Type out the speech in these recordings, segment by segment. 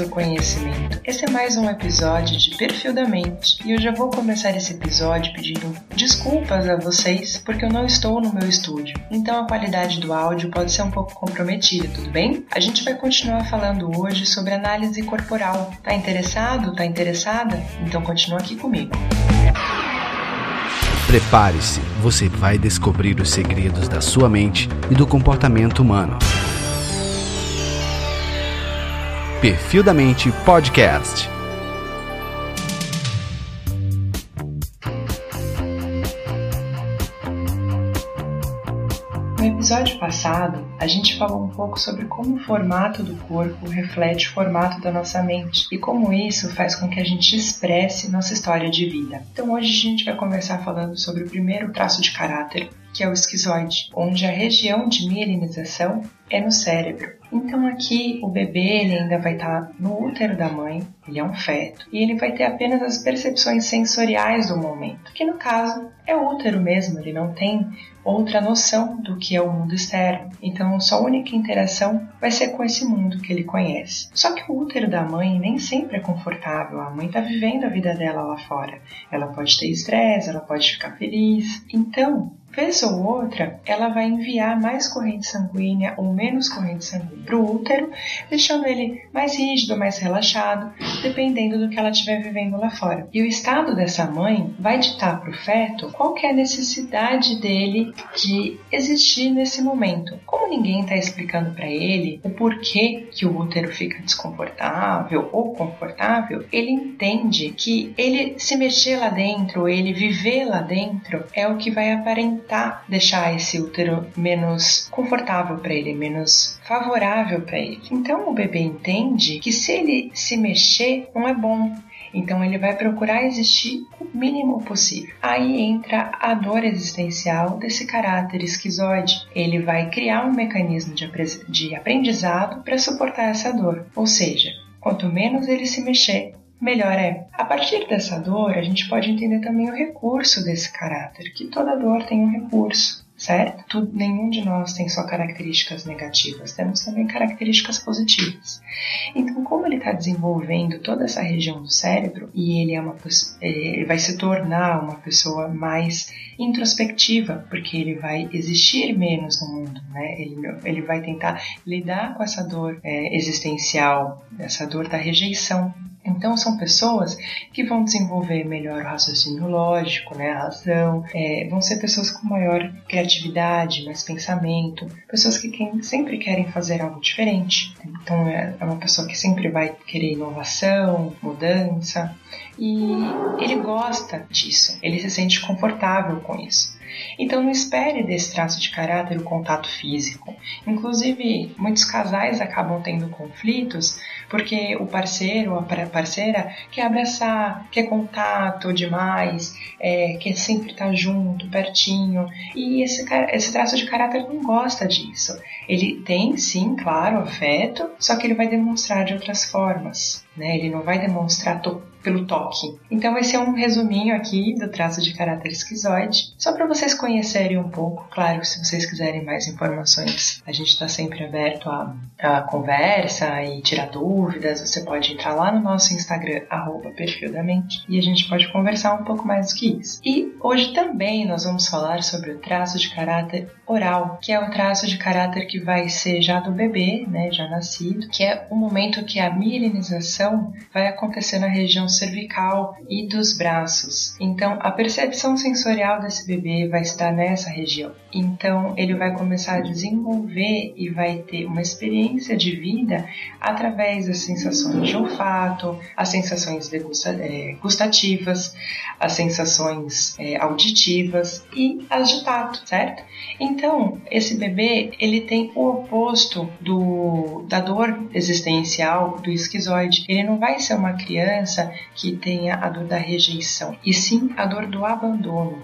do conhecimento. Esse é mais um episódio de Perfil da Mente e eu já vou começar esse episódio pedindo desculpas a vocês porque eu não estou no meu estúdio, então a qualidade do áudio pode ser um pouco comprometida, tudo bem? A gente vai continuar falando hoje sobre análise corporal. Tá interessado? Tá interessada? Então continua aqui comigo. Prepare-se, você vai descobrir os segredos da sua mente e do comportamento humano. Perfil da Mente Podcast. No episódio passado, a gente falou um pouco sobre como o formato do corpo reflete o formato da nossa mente e como isso faz com que a gente expresse nossa história de vida. Então hoje a gente vai começar falando sobre o primeiro traço de caráter, que é o esquizoide, onde a região de mielinização é no cérebro. Então aqui o bebê ele ainda vai estar no útero da mãe, ele é um feto, e ele vai ter apenas as percepções sensoriais do momento, que no caso é o útero mesmo, ele não tem outra noção do que é o mundo externo. Então sua única interação vai ser com esse mundo que ele conhece. Só que o útero da mãe nem sempre é confortável, a mãe está vivendo a vida dela lá fora. Ela pode ter estresse, ela pode ficar feliz. Então, Vez ou outra, ela vai enviar mais corrente sanguínea ou menos corrente sanguínea para o útero, deixando ele mais rígido, mais relaxado, dependendo do que ela estiver vivendo lá fora. E o estado dessa mãe vai ditar para o feto qual é a necessidade dele de existir nesse momento. Como ninguém está explicando para ele o porquê que o útero fica desconfortável ou confortável, ele entende que ele se mexer lá dentro, ele viver lá dentro, é o que vai aparentar deixar esse útero menos confortável para ele, menos favorável para ele. Então o bebê entende que se ele se mexer não é bom. Então ele vai procurar existir o mínimo possível. Aí entra a dor existencial desse caráter esquizoide. Ele vai criar um mecanismo de aprendizado para suportar essa dor. Ou seja, quanto menos ele se mexer, melhor é. A partir dessa dor, a gente pode entender também o recurso desse caráter, que toda dor tem um recurso. Certo? Nenhum de nós tem só características negativas, temos também características positivas. Então, como ele está desenvolvendo toda essa região do cérebro e ele é uma ele vai se tornar uma pessoa mais introspectiva, porque ele vai existir menos no mundo, né? Ele, ele vai tentar lidar com essa dor é, existencial, essa dor da rejeição então, são pessoas que vão desenvolver melhor o raciocínio lógico, né, a razão, é, vão ser pessoas com maior criatividade, mais pensamento, pessoas que quem, sempre querem fazer algo diferente. Então, é, é uma pessoa que sempre vai querer inovação, mudança, e ele gosta disso, ele se sente confortável com isso. Então não espere desse traço de caráter o contato físico. Inclusive, muitos casais acabam tendo conflitos porque o parceiro ou a parceira quer abraçar, quer contato demais, é, quer sempre estar junto, pertinho. E esse, esse traço de caráter não gosta disso. Ele tem, sim, claro, afeto, só que ele vai demonstrar de outras formas. Né? Ele não vai demonstrar to pelo toque. Então esse é um resuminho aqui do traço de caráter esquizoide, só para vocês conhecerem um pouco. Claro, se vocês quiserem mais informações, a gente está sempre aberto a, a, conversa e tirar dúvidas. Você pode entrar lá no nosso Instagram, arroba perfil da mente, e a gente pode conversar um pouco mais do que isso. E hoje também nós vamos falar sobre o traço de caráter oral, que é o traço de caráter que vai ser já do bebê, né, já nascido, que é o momento que a mielinização vai acontecer na região cervical e dos braços. Então, a percepção sensorial desse bebê vai estar nessa região. Então, ele vai começar a desenvolver e vai ter uma experiência de vida através das sensações de olfato, as sensações é, gustativas, as sensações é, auditivas e as de tato, certo? Então, esse bebê ele tem o oposto do, da dor existencial do esquizoide. Ele não vai ser uma criança que tenha a dor da rejeição, e sim a dor do abandono.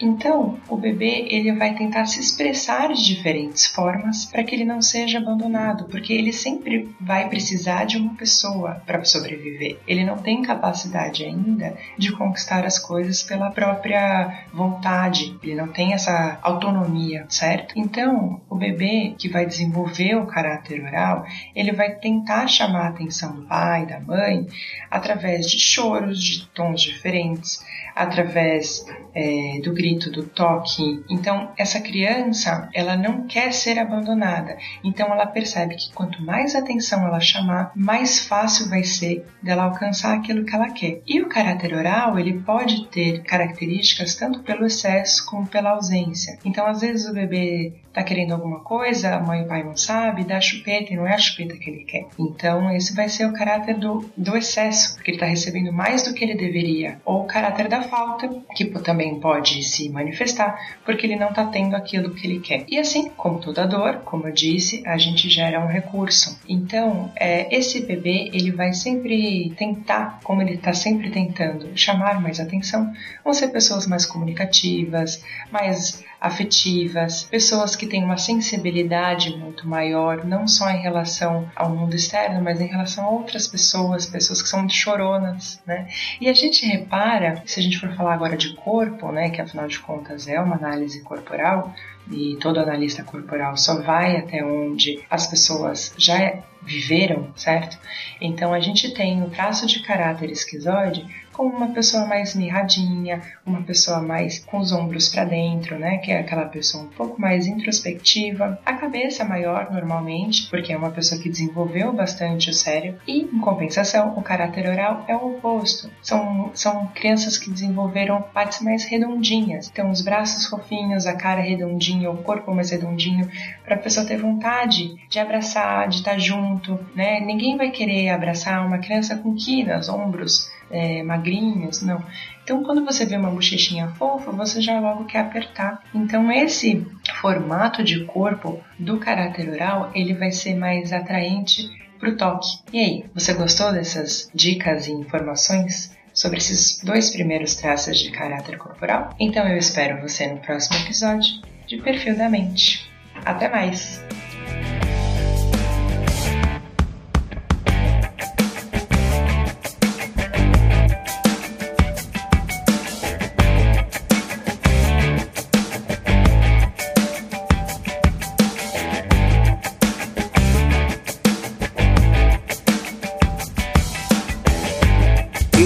Então, o bebê ele vai tentar se expressar de diferentes formas para que ele não seja abandonado, porque ele sempre vai precisar de uma pessoa para sobreviver. Ele não tem capacidade ainda de conquistar as coisas pela própria vontade, ele não tem essa autonomia, certo? Então, o bebê que vai desenvolver o caráter oral, ele vai tentar chamar a atenção do pai, da mãe, através de choros de tons diferentes, através é, do grito, do toque. Então, essa criança, ela não quer ser abandonada. Então, ela percebe que quanto mais atenção ela chamar, mais fácil vai ser dela alcançar aquilo que ela quer. E o caráter oral, ele pode ter características tanto pelo excesso como pela ausência. Então, às vezes o bebê tá querendo alguma coisa, a mãe e o pai não sabe, dá chupeta e não é a chupeta que ele quer. Então, esse vai ser o caráter do, do excesso, porque ele está recebendo mais do que ele deveria. Ou o caráter da falta, que também pode se manifestar, porque ele não está tendo aquilo que ele quer. E assim, como toda dor, como eu disse, a gente gera um recurso. Então, é, esse bebê, ele vai sempre tentar, como ele está sempre tentando, chamar mais atenção, vão ser pessoas mais comunicativas, mais afetivas, pessoas que têm uma sensibilidade muito maior, não só em relação ao mundo externo, mas em relação a outras pessoas, pessoas que são choronas, né? E a gente repara, se a gente for falar agora de corpo, né, que afinal de contas é uma análise corporal, e todo analista corporal só vai até onde as pessoas já viveram, certo? Então a gente tem o traço de caráter esquizoide como uma pessoa mais mirradinha, uma pessoa mais com os ombros para dentro, né? Que é aquela pessoa um pouco mais introspectiva, a cabeça maior normalmente, porque é uma pessoa que desenvolveu bastante o cérebro, e em compensação, o caráter oral é o oposto. São, são crianças que desenvolveram partes mais redondinhas, então os braços fofinhos, a cara redondinha, o corpo mais redondinho, para a pessoa ter vontade de abraçar, de estar junto, né? Ninguém vai querer abraçar uma criança com quinas, ombros é, magrinhos, não. Então, quando você vê uma bochechinha fofa, você já logo quer apertar. Então, esse formato de corpo do caráter oral, ele vai ser mais atraente para o toque. E aí, você gostou dessas dicas e informações? Sobre esses dois primeiros traços de caráter corporal? Então eu espero você no próximo episódio de Perfil da Mente. Até mais!